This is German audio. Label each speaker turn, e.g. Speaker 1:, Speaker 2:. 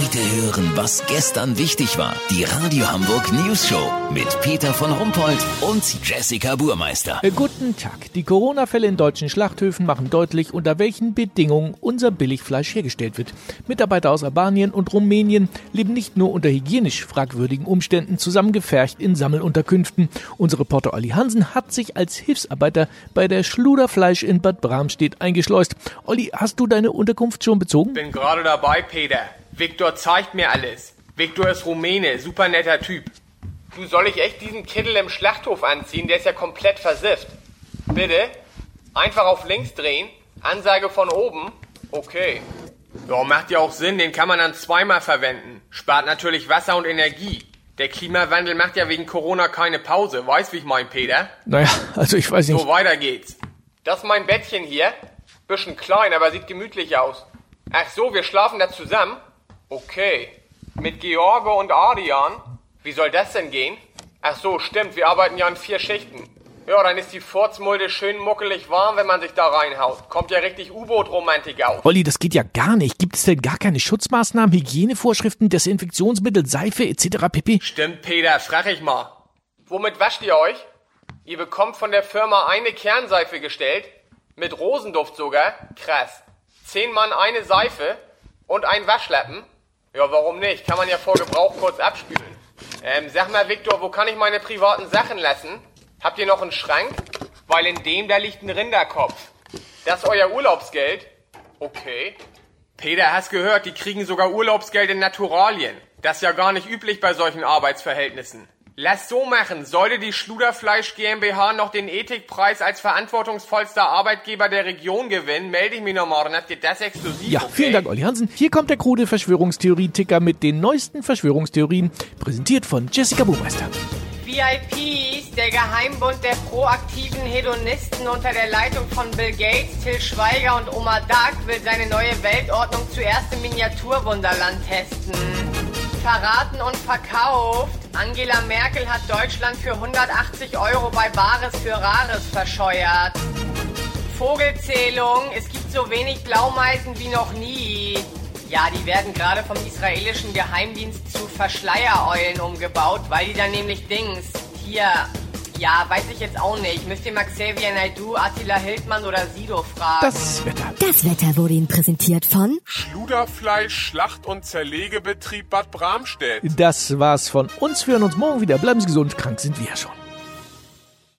Speaker 1: Heute hören, was gestern wichtig war. Die Radio Hamburg News Show mit Peter von Rumpold und Jessica Burmeister.
Speaker 2: Äh, guten Tag. Die Corona-Fälle in deutschen Schlachthöfen machen deutlich, unter welchen Bedingungen unser Billigfleisch hergestellt wird. Mitarbeiter aus Albanien und Rumänien leben nicht nur unter hygienisch fragwürdigen Umständen zusammengefercht in Sammelunterkünften. Unser Reporter Olli Hansen hat sich als Hilfsarbeiter bei der Schluderfleisch in Bad Bramstedt eingeschleust. Olli, hast du deine Unterkunft schon bezogen?
Speaker 3: Bin gerade dabei, Peter. Viktor zeigt mir alles. Viktor ist Rumäne, super netter Typ. Du, soll ich echt diesen Kittel im Schlachthof anziehen? Der ist ja komplett versifft. Bitte? Einfach auf links drehen. Ansage von oben. Okay. Ja, macht ja auch Sinn, den kann man dann zweimal verwenden. Spart natürlich Wasser und Energie. Der Klimawandel macht ja wegen Corona keine Pause. Weißt, wie ich mein, Peter?
Speaker 2: Naja, also ich weiß nicht.
Speaker 3: So, weiter geht's. Das ist mein Bettchen hier. Bisschen klein, aber sieht gemütlich aus. Ach so, wir schlafen da zusammen? Okay. Mit George und Adrian? Wie soll das denn gehen? Ach so, stimmt, wir arbeiten ja in vier Schichten. Ja, dann ist die Furzmulde schön muckelig warm, wenn man sich da reinhaut. Kommt ja richtig U-Boot-Romantik aus.
Speaker 2: Olli, das geht ja gar nicht. Gibt es denn gar keine Schutzmaßnahmen, Hygienevorschriften, Desinfektionsmittel, Seife etc. pp?
Speaker 3: Stimmt, Peter, frag ich mal. Womit wascht ihr euch? Ihr bekommt von der Firma eine Kernseife gestellt. Mit Rosenduft sogar. Krass. Zehn Mann eine Seife und ein Waschlappen. Ja, warum nicht? Kann man ja vor Gebrauch kurz abspülen. Ähm, sag mal, Viktor, wo kann ich meine privaten Sachen lassen? Habt ihr noch einen Schrank? Weil in dem da liegt ein Rinderkopf. Das ist euer Urlaubsgeld? Okay. Peter, hast gehört, die kriegen sogar Urlaubsgeld in Naturalien. Das ist ja gar nicht üblich bei solchen Arbeitsverhältnissen. Lass so machen. Sollte die Schluderfleisch GmbH noch den Ethikpreis als verantwortungsvollster Arbeitgeber der Region gewinnen, melde ich mich noch morgen. Habt ihr das exklusiv?
Speaker 2: Ja,
Speaker 3: okay?
Speaker 2: vielen Dank, Olli Hansen. Hier kommt der krude Verschwörungstheorie-Ticker mit den neuesten Verschwörungstheorien, präsentiert von Jessica Buhmeister.
Speaker 4: VIPs, der Geheimbund der proaktiven Hedonisten unter der Leitung von Bill Gates, Till Schweiger und Oma Dark will seine neue Weltordnung zuerst im Miniaturwunderland testen. Verraten und verkauft. Angela Merkel hat Deutschland für 180 Euro bei Bares für Rares verscheuert. Vogelzählung. Es gibt so wenig Blaumeisen wie noch nie. Ja, die werden gerade vom israelischen Geheimdienst zu Verschleiereulen umgebaut, weil die dann nämlich Dings hier. Ja, weiß ich jetzt auch nicht. Müsst ihr mal Xavier Naidoo, Attila Hildmann oder Sido fragen.
Speaker 2: Das Wetter.
Speaker 5: Das Wetter wurde Ihnen präsentiert von
Speaker 6: Schluderfleisch, Schlacht- und Zerlegebetrieb Bad Bramstedt.
Speaker 2: Das war's von uns. Wir hören uns morgen wieder. Bleiben Sie gesund. Krank sind wir ja schon.